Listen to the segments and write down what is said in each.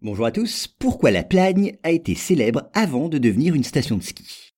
Bonjour à tous, pourquoi la Plagne a été célèbre avant de devenir une station de ski?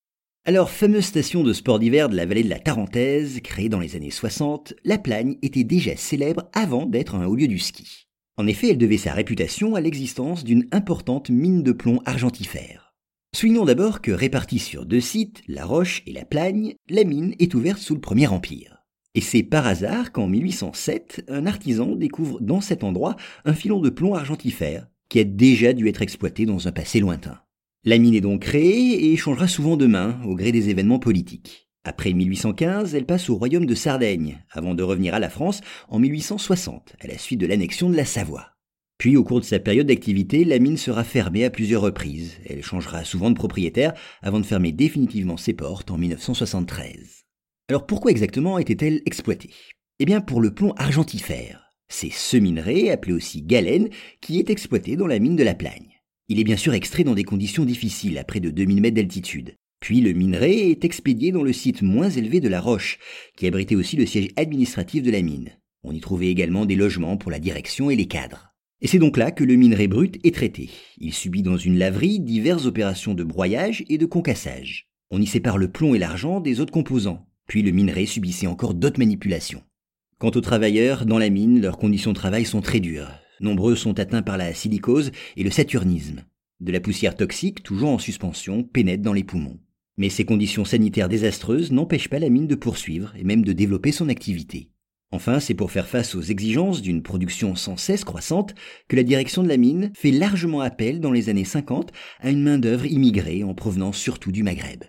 Alors, fameuse station de sport d'hiver de la vallée de la Tarentaise, créée dans les années 60, la Plagne était déjà célèbre avant d'être un haut lieu du ski. En effet, elle devait sa réputation à l'existence d'une importante mine de plomb argentifère. Soulignons d'abord que répartie sur deux sites, La Roche et La Plagne, la mine est ouverte sous le Premier Empire. Et c'est par hasard qu'en 1807, un artisan découvre dans cet endroit un filon de plomb argentifère qui a déjà dû être exploité dans un passé lointain. La mine est donc créée et changera souvent de main au gré des événements politiques. Après 1815, elle passe au royaume de Sardaigne, avant de revenir à la France en 1860, à la suite de l'annexion de la Savoie. Puis, au cours de sa période d'activité, la mine sera fermée à plusieurs reprises. Elle changera souvent de propriétaire avant de fermer définitivement ses portes en 1973. Alors pourquoi exactement était-elle exploitée? Eh bien pour le plomb argentifère, c'est ce minerai, appelé aussi galène, qui est exploité dans la mine de la Plagne. Il est bien sûr extrait dans des conditions difficiles, à près de 2000 mètres d'altitude. Puis le minerai est expédié dans le site moins élevé de la Roche, qui abritait aussi le siège administratif de la mine. On y trouvait également des logements pour la direction et les cadres. Et c'est donc là que le minerai brut est traité. Il subit dans une laverie diverses opérations de broyage et de concassage. On y sépare le plomb et l'argent des autres composants. Puis le minerai subissait encore d'autres manipulations. Quant aux travailleurs, dans la mine, leurs conditions de travail sont très dures. Nombreux sont atteints par la silicose et le saturnisme. De la poussière toxique, toujours en suspension, pénètre dans les poumons. Mais ces conditions sanitaires désastreuses n'empêchent pas la mine de poursuivre et même de développer son activité. Enfin, c'est pour faire face aux exigences d'une production sans cesse croissante que la direction de la mine fait largement appel dans les années 50 à une main-d'œuvre immigrée en provenance surtout du Maghreb.